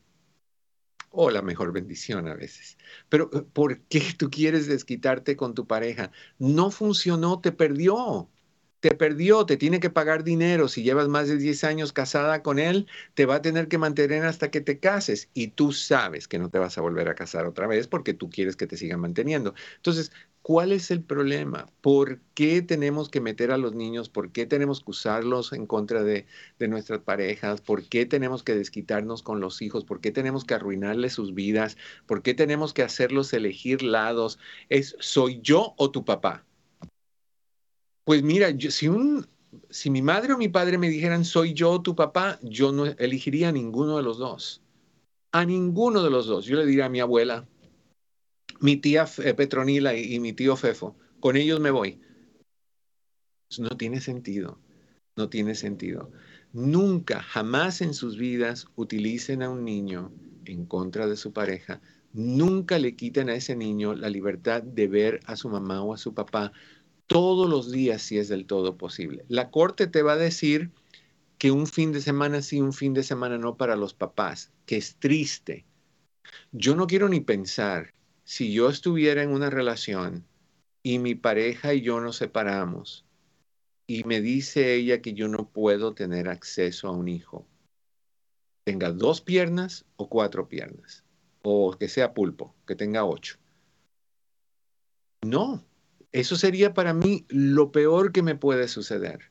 O la mejor bendición a veces. Pero ¿por qué tú quieres desquitarte con tu pareja? No funcionó, te perdió te perdió, te tiene que pagar dinero. Si llevas más de 10 años casada con él, te va a tener que mantener hasta que te cases. Y tú sabes que no te vas a volver a casar otra vez porque tú quieres que te sigan manteniendo. Entonces, ¿cuál es el problema? ¿Por qué tenemos que meter a los niños? ¿Por qué tenemos que usarlos en contra de, de nuestras parejas? ¿Por qué tenemos que desquitarnos con los hijos? ¿Por qué tenemos que arruinarles sus vidas? ¿Por qué tenemos que hacerlos elegir lados? ¿Es soy yo o tu papá? Pues mira, si, un, si mi madre o mi padre me dijeran soy yo tu papá, yo no elegiría a ninguno de los dos. A ninguno de los dos. Yo le diría a mi abuela, mi tía eh, Petronila y, y mi tío Fefo, con ellos me voy. No tiene sentido. No tiene sentido. Nunca, jamás en sus vidas utilicen a un niño en contra de su pareja. Nunca le quiten a ese niño la libertad de ver a su mamá o a su papá todos los días si es del todo posible. La corte te va a decir que un fin de semana sí, un fin de semana no para los papás, que es triste. Yo no quiero ni pensar si yo estuviera en una relación y mi pareja y yo nos separamos y me dice ella que yo no puedo tener acceso a un hijo, tenga dos piernas o cuatro piernas, o que sea pulpo, que tenga ocho. No, Eso sería para mí lo peor que me puede suceder.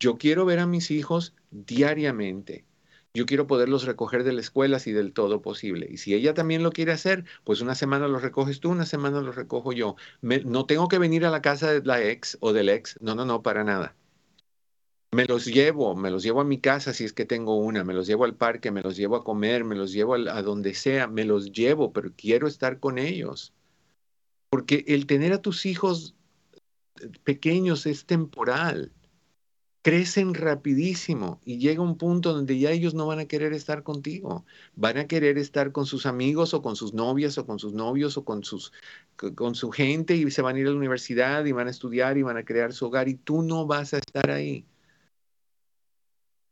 Yo quiero ver a mis hijos diariamente. Yo quiero poderlos recoger de la escuela si del todo posible. Y si ella también lo quiere hacer, pues una semana los recoges tú, una semana los recojo yo. no tengo que venir a la casa de la ex o del ex. No, no, no, para nada. Me los llevo, me los llevo a mi casa si es que tengo una, me los llevo al parque, me los llevo a comer, me los llevo a, donde sea, me los llevo, pero quiero estar con ellos. Porque el tener a tus hijos pequeños es temporal. Crecen rapidísimo y llega un punto donde ya ellos no van a querer estar contigo, van a querer estar con sus amigos o con sus novias o con sus novios o con, sus, con su gente y se van a ir a la universidad y van a estudiar y van a crear su hogar y tú no vas a estar ahí.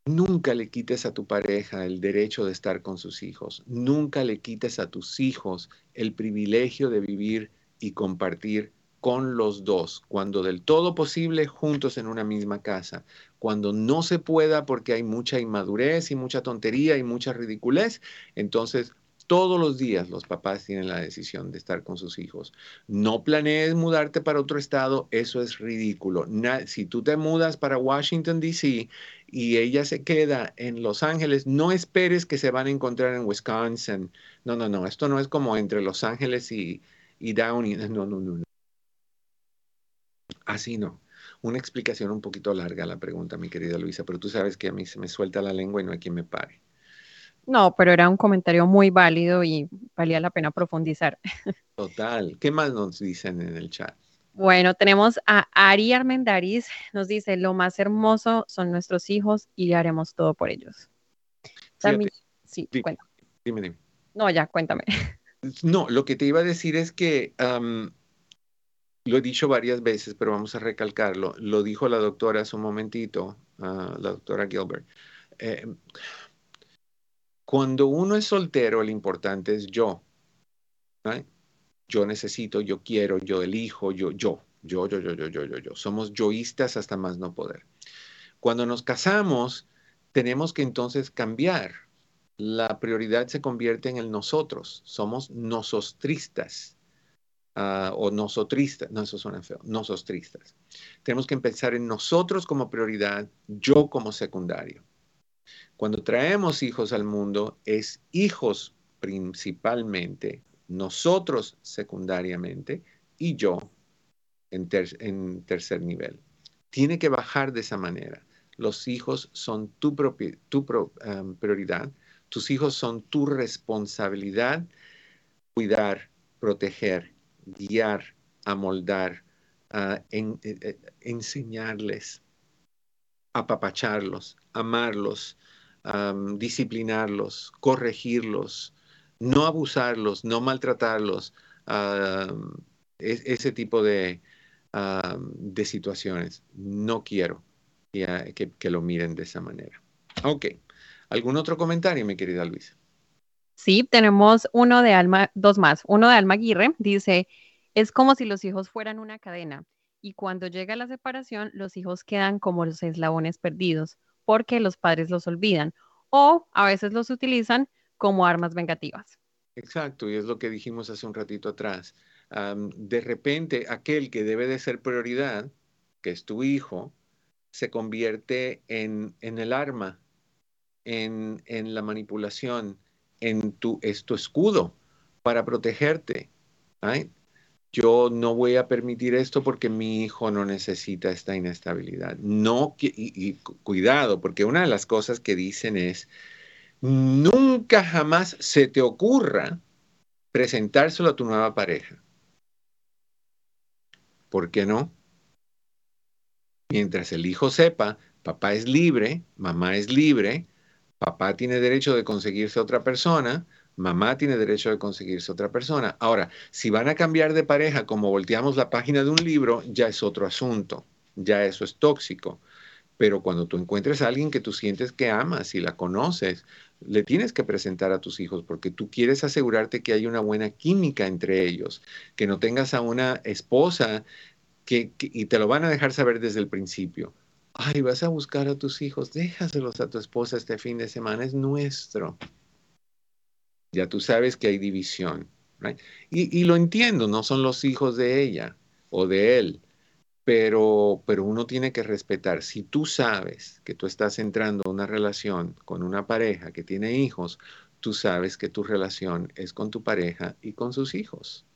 Nunca le quites a tu pareja el derecho de estar con sus hijos, nunca le quites a tus hijos el privilegio de vivir y compartir con los dos, cuando del todo posible juntos en una misma casa. Cuando no se pueda porque hay mucha inmadurez y mucha tontería y mucha ridiculez, entonces todos los días los papás tienen la decisión de estar con sus hijos. No planees mudarte para otro estado, eso es ridículo. si tú te mudas para Washington, D.C. y ella se queda en Los Ángeles, no esperes que se van a encontrar en Wisconsin. No, no, no, esto no es como entre Los Ángeles y, y Downey. No, no, no. Así no. Una explicación un poquito larga a la pregunta, mi querida Luisa, pero tú sabes que a mí se me suelta la lengua y no hay quien me pare. No, pero era un comentario muy válido y valía la pena profundizar. Total. ¿Qué más nos dicen en el chat? Bueno, tenemos a Ari Armendariz, nos dice, lo más hermoso son nuestros hijos y haremos todo por ellos. sí, dime, Dime, No, ya, cuéntame. No, lo que te iba a decir es que lo he dicho varias veces, pero vamos a recalcarlo. Lo dijo la doctora hace un momentito, ah, la doctora Gilbert. Eh, cuando uno es soltero, lo importante es yo. Yo necesito, yo quiero, yo elijo, yo, yo, yo, yo, yo, yo, yo, yo, yo. Somos yoístas hasta más no poder. Cuando nos casamos, tenemos que entonces cambiar. La prioridad se convierte en el nosotros. Somos nosotristas uh, o nosotristas, no, eso suena feo, nosotristas. Tenemos que empezar en nosotros como prioridad, yo como secundario. Cuando traemos hijos al mundo, es hijos principalmente, nosotros secundariamente y yo en, tercer nivel. Tiene que bajar de esa manera. Los hijos son tu, um, prioridad, tus hijos son tu responsabilidad, cuidar, proteger guiar, amoldar, a en, eh, eh, enseñarles, apapacharlos, amarlos, disciplinarlos, corregirlos, no abusarlos, no maltratarlos, ese tipo de, de, situaciones. No quiero que, que, lo miren de esa manera. Ok. ¿Algún otro comentario, mi querida Luisa? Sí, tenemos uno de Alma, dos más. Uno de Alma Aguirre dice, es como si los hijos fueran una cadena y cuando llega la separación, los hijos quedan como los eslabones perdidos porque los padres los olvidan o a veces los utilizan como armas vengativas. Exacto, y es lo que dijimos hace un ratito atrás. de repente, aquel que debe de ser prioridad, que es tu hijo, se convierte en, el arma, en, en la manipulación, en tu, es tu escudo para protegerte. Yo no voy a permitir esto porque mi hijo no necesita esta inestabilidad. No, y, cuidado, porque una de las cosas que dicen es, nunca jamás se te ocurra presentárselo a tu nueva pareja. ¿Por qué no? Mientras el hijo sepa, papá es libre, mamá es libre, Papá tiene derecho de conseguirse otra persona, mamá tiene derecho de conseguirse otra persona. Ahora, si van a cambiar de pareja como volteamos la página de un libro, ya es otro asunto, ya eso es tóxico. Pero cuando tú encuentres a alguien que tú sientes que amas y la conoces, le tienes que presentar a tus hijos porque tú quieres asegurarte que hay una buena química entre ellos, que no tengas a una esposa que, y te lo van a dejar saber desde el principio ay, vas a buscar a tus hijos, déjaselos a tu esposa este fin de semana, es nuestro. Ya tú sabes que hay división. Y, lo entiendo, no son los hijos de ella o de él, pero, pero uno tiene que respetar. Si tú sabes que tú estás entrando a una relación con una pareja que tiene hijos, tú sabes que tu relación es con tu pareja y con sus hijos.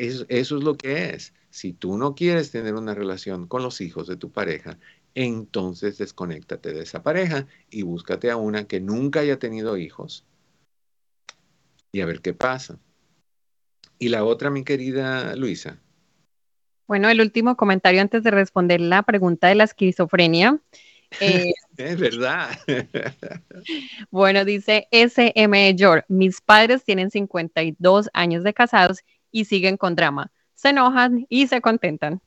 Eso, eso, es lo que es. Si tú no quieres tener una relación con los hijos de tu pareja, entonces desconéctate de esa pareja y búscate a una que nunca haya tenido hijos y a ver qué pasa. Y la otra, mi querida Luisa. Bueno, el último comentario antes de responder la pregunta de la esquizofrenia. Eh, es verdad. bueno, dice SM George, mis padres tienen 52 años de casados y siguen con drama. Se enojan y se contentan.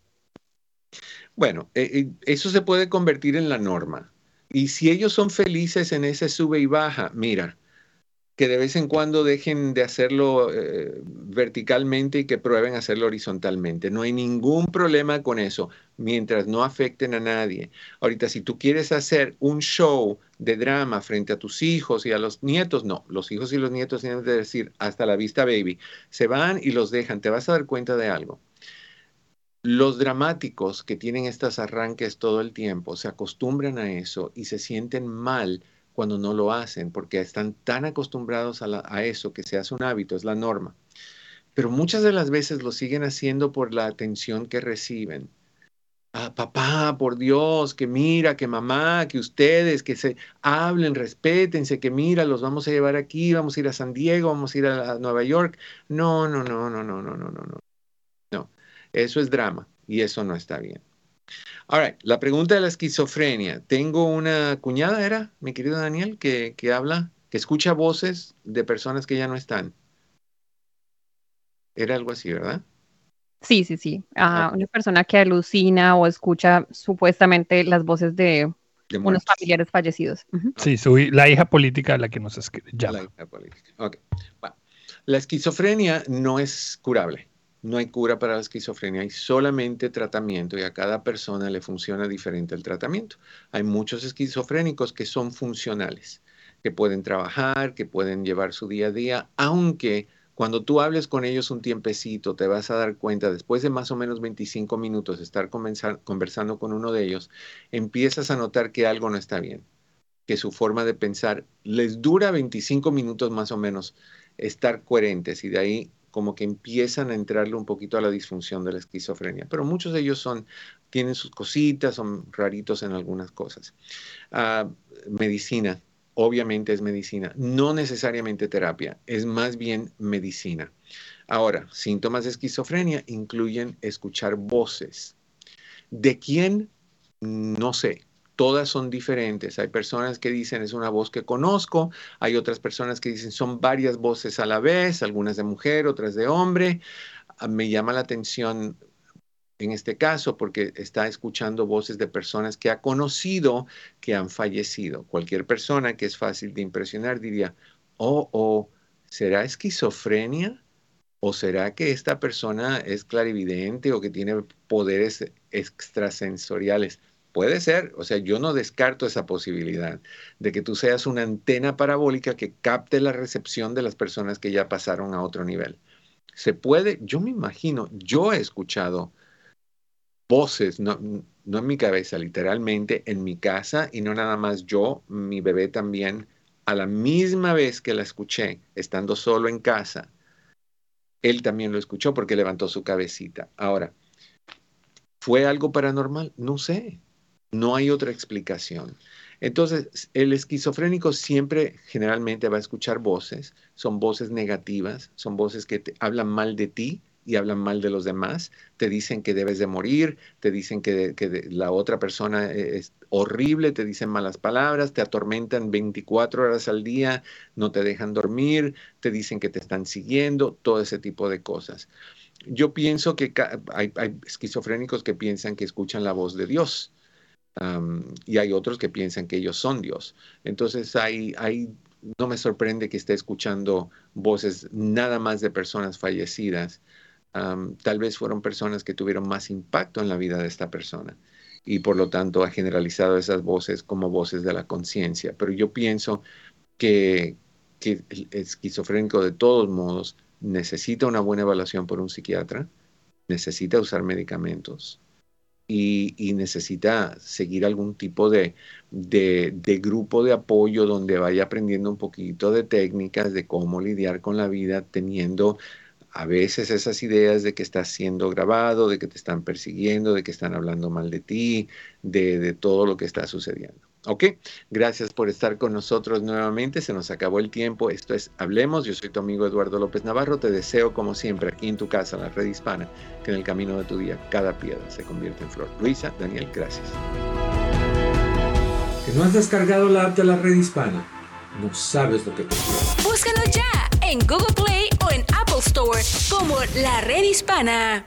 Bueno, eh, eh, eso se puede convertir en la norma. Y si ellos son felices en ese sube y baja, mira, que de vez en cuando dejen de hacerlo eh, verticalmente y que prueben hacerlo horizontalmente. No hay ningún problema con eso, mientras no afecten a nadie. Ahorita, si tú quieres hacer un show de drama frente a tus hijos y a los nietos, no, los hijos y los nietos tienen que decir, hasta la vista, baby. Se van y los dejan, te vas a dar cuenta de algo. Los dramáticos que tienen estos arranques todo el tiempo se acostumbran a eso y se sienten mal cuando no lo hacen, porque están tan acostumbrados a, eso que se hace un hábito, es la norma. Pero muchas de las veces lo siguen haciendo por la atención que reciben. Ah, papá, por Dios, que mira, que mamá, que ustedes, que se hablen, respétense, que mira, los vamos a llevar aquí, vamos a ir a San Diego, vamos a ir a, Nueva York. No, no, no, no, no, no, no, no, no. No, eso es drama y eso no está bien. All la pregunta de la esquizofrenia. Tengo una cuñada, era, mi querido Daniel, que, habla, que escucha voces de personas que ya no están. Era algo así, ¿verdad? Sí, sí, sí. Ah, una persona que alucina o escucha supuestamente las voces de, unos familiares fallecidos. Sí, soy la hija política de la que nos llama. La hija política. La esquizofrenia no es curable no hay cura para la esquizofrenia, hay solamente tratamiento y a cada persona le funciona diferente el tratamiento. Hay muchos esquizofrénicos que son funcionales, que pueden trabajar, que pueden llevar su día a día, aunque cuando tú hables con ellos un tiempecito, te vas a dar cuenta, después de más o menos 25 minutos de estar conversando con uno de ellos, empiezas a notar que algo no está bien, que su forma de pensar les dura 25 minutos más o menos estar coherentes y de ahí como que empiezan a entrarle un poquito a la disfunción de la esquizofrenia, pero muchos de ellos son, tienen sus cositas, son raritos en algunas cosas. Ah, medicina, obviamente es medicina, no necesariamente terapia, es más bien medicina. Ahora, síntomas de esquizofrenia incluyen escuchar voces. ¿De quién? No sé todas son diferentes. Hay personas que dicen es una voz que conozco, hay otras personas que dicen son varias voces a la vez, algunas de mujer, otras de hombre. Ah, me llama la atención en este caso porque está escuchando voces de personas que ha conocido que han fallecido. Cualquier persona que es fácil de impresionar diría, oh, oh, ¿será esquizofrenia? ¿O será que esta persona es clarividente o que tiene poderes extrasensoriales? Puede ser, o sea, yo no descarto esa posibilidad de que tú seas una antena parabólica que capte la recepción de las personas que ya pasaron a otro nivel. Se puede, yo me imagino, yo he escuchado voces, no, no en mi cabeza, literalmente en mi casa y no nada más yo, mi bebé también, a la misma vez que la escuché, estando solo en casa, él también lo escuchó porque levantó su cabecita. Ahora, ¿fue algo paranormal? No sé. No hay otra explicación. Entonces, el esquizofrénico siempre generalmente va a escuchar voces, son voces negativas, son voces que te hablan mal de ti y hablan mal de los demás, te dicen que debes de morir, te dicen que, la otra persona e, es horrible, te dicen malas palabras, te atormentan 24 horas al día, no te dejan dormir, te dicen que te están siguiendo, todo ese tipo de cosas. Yo pienso que hay esquizofrénicos que piensan que escuchan la voz de Dios y hay otros que piensan que ellos son Dios. Entonces, hay, no me sorprende que esté escuchando voces nada más de personas fallecidas. tal vez fueron personas que tuvieron más impacto en la vida de esta persona y por lo tanto ha generalizado esas voces como voces de la conciencia. Pero yo pienso que el esquizofrénico de todos modos necesita una buena evaluación por un psiquiatra necesita usar medicamentos y, necesita seguir algún tipo de, de, grupo de apoyo donde vaya aprendiendo un poquito de técnicas de cómo lidiar con la vida teniendo a veces esas ideas de que estás siendo grabado, de que te están persiguiendo, de que están hablando mal de ti, de todo lo que está sucediendo. Ok, gracias por estar con nosotros nuevamente. Se nos acabó el tiempo. Esto es Hablemos. Yo soy tu amigo Eduardo López Navarro. Te deseo, como siempre, aquí en tu casa, en la red hispana, que en el camino de tu día cada piedra se convierta en flor. Luisa, Daniel, gracias. ¿Que no has descargado la app de la red hispana? No sabes lo que te Búscalo ya en Google Play o en Apple Store como la red hispana.